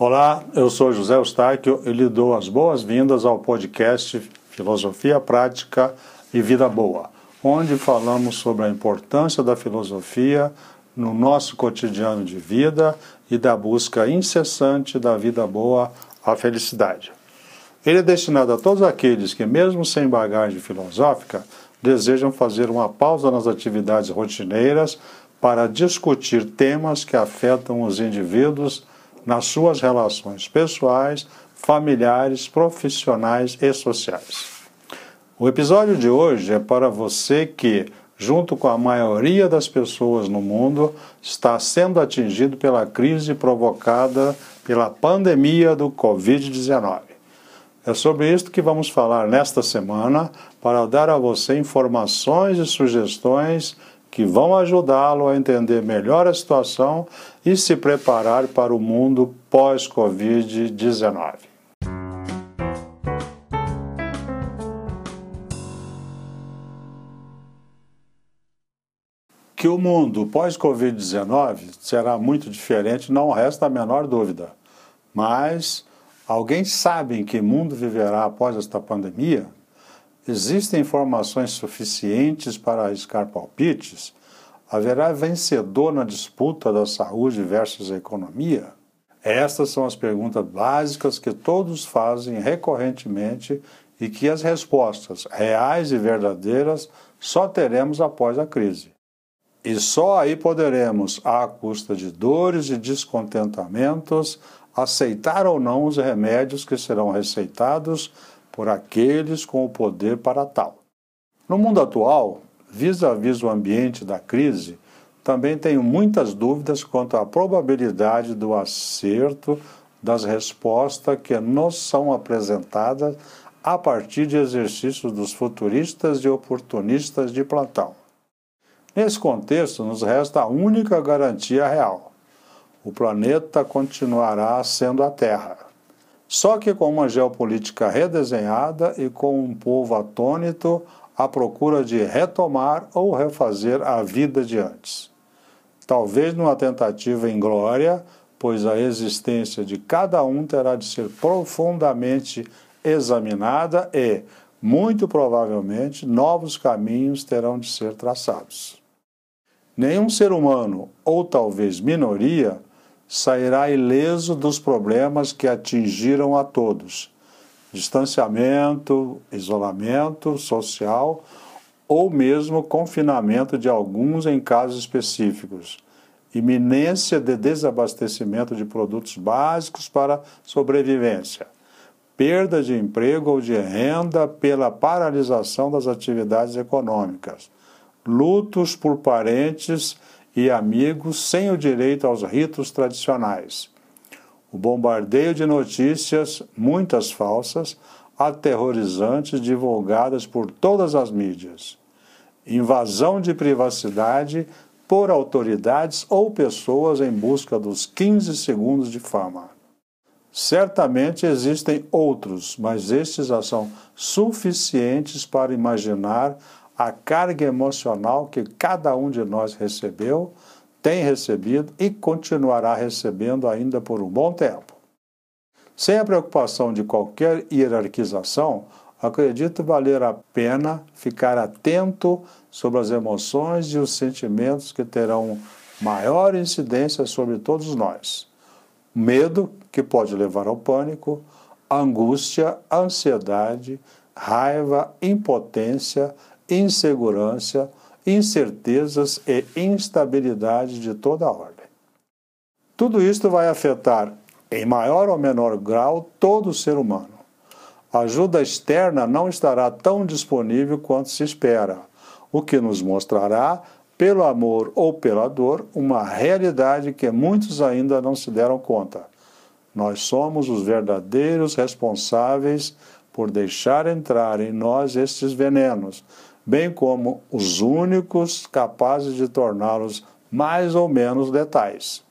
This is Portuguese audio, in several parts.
Olá, eu sou José Eustáquio e lhe dou as boas-vindas ao podcast Filosofia Prática e Vida Boa, onde falamos sobre a importância da filosofia no nosso cotidiano de vida e da busca incessante da vida boa à felicidade. Ele é destinado a todos aqueles que, mesmo sem bagagem filosófica, desejam fazer uma pausa nas atividades rotineiras para discutir temas que afetam os indivíduos nas suas relações pessoais, familiares, profissionais e sociais. O episódio de hoje é para você que, junto com a maioria das pessoas no mundo, está sendo atingido pela crise provocada pela pandemia do Covid-19. É sobre isso que vamos falar nesta semana para dar a você informações e sugestões que vão ajudá-lo a entender melhor a situação e se preparar para o mundo pós-Covid-19. Que o mundo pós-Covid-19 será muito diferente, não resta a menor dúvida. Mas alguém sabe em que mundo viverá após esta pandemia? Existem informações suficientes para arriscar palpites? Haverá vencedor na disputa da saúde versus a economia? Estas são as perguntas básicas que todos fazem recorrentemente e que as respostas reais e verdadeiras só teremos após a crise. E só aí poderemos, à custa de dores e descontentamentos, aceitar ou não os remédios que serão receitados por aqueles com o poder para tal. No mundo atual, vis-à-vis o ambiente da crise, também tenho muitas dúvidas quanto à probabilidade do acerto das respostas que nos são apresentadas a partir de exercícios dos futuristas e oportunistas de plantão. Nesse contexto, nos resta a única garantia real: o planeta continuará sendo a Terra. Só que com uma geopolítica redesenhada e com um povo atônito à procura de retomar ou refazer a vida de antes. Talvez numa tentativa em glória, pois a existência de cada um terá de ser profundamente examinada e, muito provavelmente, novos caminhos terão de ser traçados. Nenhum ser humano, ou talvez minoria, sairá ileso dos problemas que atingiram a todos: distanciamento, isolamento social ou mesmo confinamento de alguns em casos específicos, iminência de desabastecimento de produtos básicos para sobrevivência, perda de emprego ou de renda pela paralisação das atividades econômicas, lutos por parentes e amigos sem o direito aos ritos tradicionais. O bombardeio de notícias, muitas falsas, aterrorizantes, divulgadas por todas as mídias. Invasão de privacidade por autoridades ou pessoas em busca dos 15 segundos de fama. Certamente existem outros, mas estes já são suficientes para imaginar a carga emocional que cada um de nós recebeu, tem recebido e continuará recebendo ainda por um bom tempo. Sem a preocupação de qualquer hierarquização, acredito valer a pena ficar atento sobre as emoções e os sentimentos que terão maior incidência sobre todos nós. Medo, que pode levar ao pânico, angústia, ansiedade, raiva, impotência, insegurança, incertezas e instabilidade de toda a ordem. Tudo isto vai afetar, em maior ou menor grau, todo o ser humano. A ajuda externa não estará tão disponível quanto se espera, o que nos mostrará, pelo amor ou pela dor, uma realidade que muitos ainda não se deram conta. Nós somos os verdadeiros responsáveis por deixar entrar em nós estes venenos, bem como os únicos capazes de torná-los mais ou menos letais.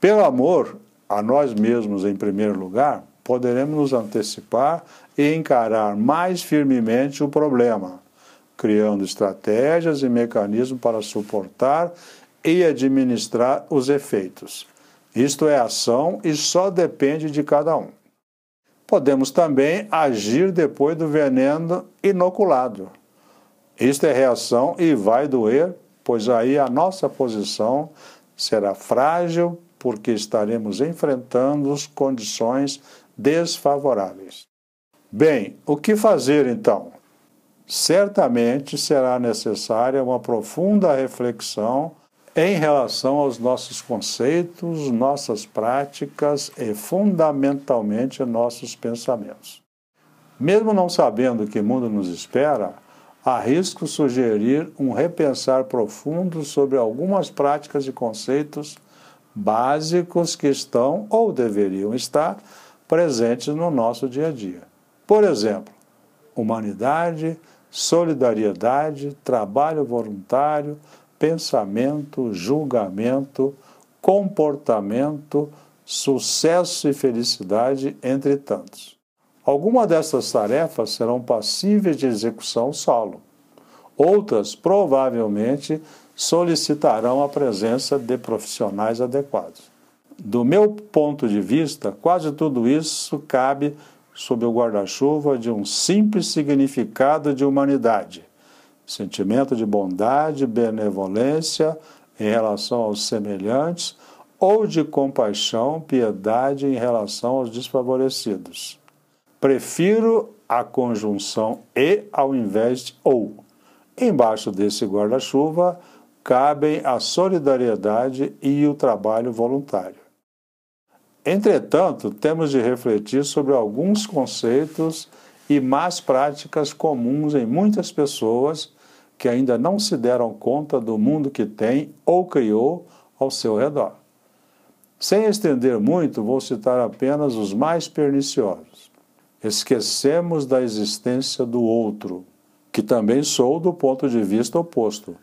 Pelo amor a nós mesmos, em primeiro lugar, poderemos nos antecipar e encarar mais firmemente o problema, criando estratégias e mecanismos para suportar e administrar os efeitos. Isto é ação e só depende de cada um. Podemos também agir depois do veneno inoculado. Isto é reação e vai doer, pois aí a nossa posição será frágil, porque estaremos enfrentando condições desfavoráveis. Bem, o que fazer então? Certamente será necessária uma profunda reflexão em relação aos nossos conceitos, nossas práticas e, fundamentalmente, nossos pensamentos. Mesmo não sabendo que mundo nos espera, arrisco sugerir um repensar profundo sobre algumas práticas e conceitos básicos que estão ou deveriam estar presentes no nosso dia a dia. Por exemplo, humanidade, solidariedade, trabalho voluntário, pensamento, julgamento, comportamento, sucesso e felicidade, entre tantos. Algumas dessas tarefas serão passíveis de execução solo. Outras, provavelmente, solicitarão a presença de profissionais adequados. Do meu ponto de vista, quase tudo isso cabe sob o guarda-chuva de um simples significado de humanidade sentimento de bondade, benevolência em relação aos semelhantes, ou de compaixão, piedade em relação aos desfavorecidos. Prefiro a conjunção e ao invés de ou. Embaixo desse guarda-chuva cabem a solidariedade e o trabalho voluntário. Entretanto, temos de refletir sobre alguns conceitos e más práticas comuns em muitas pessoas que ainda não se deram conta do mundo que tem ou criou ao seu redor. Sem estender muito, vou citar apenas os mais perniciosos. Esquecemos da existência do outro, que também sou do ponto de vista oposto.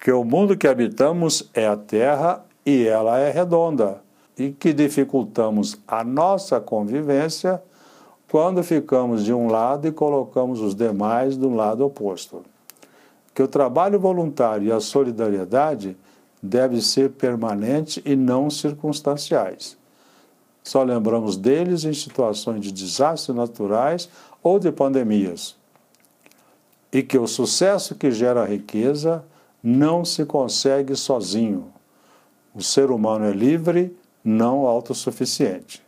Que o mundo que habitamos é a Terra e ela é redonda, e que dificultamos a nossa convivência quando ficamos de um lado e colocamos os demais do lado oposto que o trabalho voluntário e a solidariedade devem ser permanentes e não circunstanciais. Só lembramos deles em situações de desastres naturais ou de pandemias. E que o sucesso que gera riqueza não se consegue sozinho. O ser humano é livre, não autossuficiente.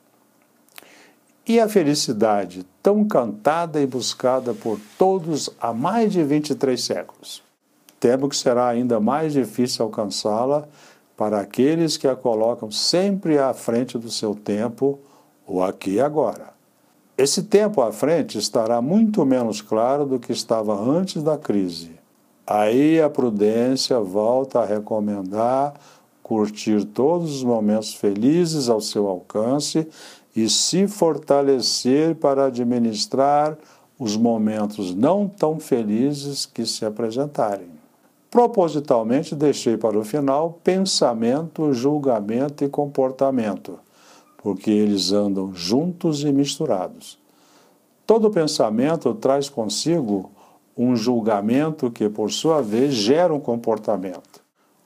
E a felicidade, tão cantada e buscada por todos há mais de 23 séculos? Temo que será ainda mais difícil alcançá-la para aqueles que a colocam sempre à frente do seu tempo, o aqui e agora. Esse tempo à frente estará muito menos claro do que estava antes da crise. Aí a prudência volta a recomendar curtir todos os momentos felizes ao seu alcance e se fortalecer para administrar os momentos não tão felizes que se apresentarem. Propositalmente deixei para o final pensamento, julgamento e comportamento, porque eles andam juntos e misturados. Todo pensamento traz consigo um julgamento que, por sua vez, gera um comportamento.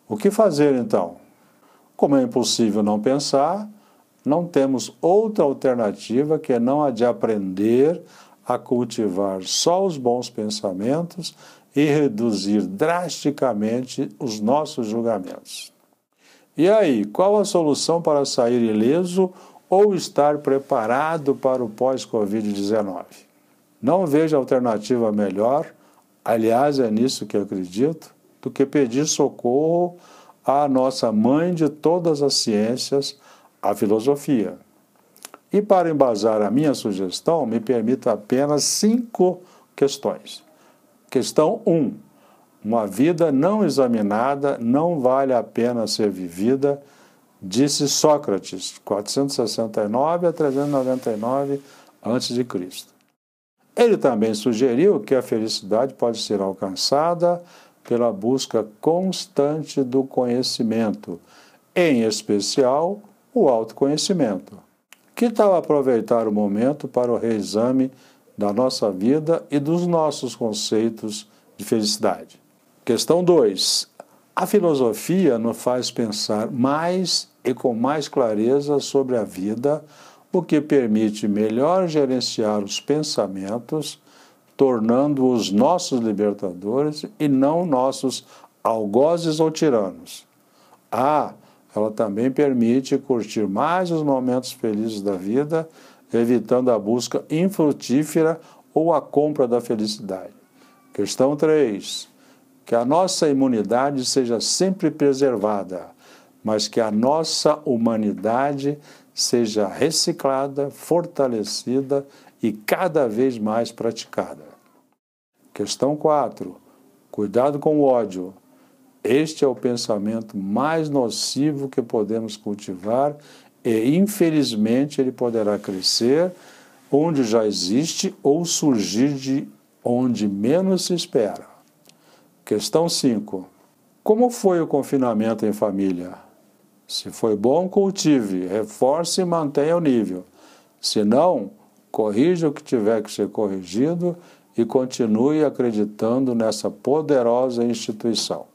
O que fazer então? Como é impossível não pensar, não temos outra alternativa que não a de aprender a cultivar só os bons pensamentos e reduzir drasticamente os nossos julgamentos. E aí, qual a solução para sair ileso ou estar preparado para o pós-Covid-19? Não vejo alternativa melhor, aliás, é nisso que acredito, do que pedir socorro à nossa mãe de todas as ciências, a filosofia. E para embasar a minha sugestão, me permito apenas cinco questões. Questão 1. Um, uma vida não examinada não vale a pena ser vivida, disse Sócrates, 469 a 399 a.C. Ele também sugeriu que a felicidade pode ser alcançada pela busca constante do conhecimento, em especial o autoconhecimento. Que tal aproveitar o momento para o reexame da nossa vida e dos nossos conceitos de felicidade? Questão 2. A filosofia nos faz pensar mais e com mais clareza sobre a vida, o que permite melhor gerenciar os pensamentos, tornando-os nossos libertadores e não nossos algozes ou tiranos. Ah, ela também permite curtir mais os momentos felizes da vida, evitando a busca infrutífera ou a compra da felicidade. Questão 3. Que a nossa imunidade seja sempre preservada, mas que a nossa humanidade seja reciclada, fortalecida e cada vez mais praticada. Questão 4. Cuidado com o ódio. Este é o pensamento mais nocivo que podemos cultivar e, infelizmente, ele poderá crescer onde já existe ou surgir de onde menos se espera. Questão 5. Como foi o confinamento em família? Se foi bom, cultive, reforce e mantenha o nível. Se não, corrija o que tiver que ser corrigido e continue acreditando nessa poderosa instituição.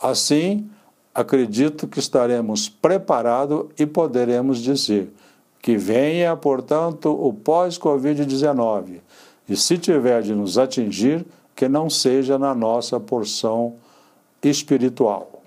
Assim, acredito que estaremos preparados e poderemos dizer que venha, portanto, o pós-Covid-19 e, se tiver de nos atingir, que não seja na nossa porção espiritual.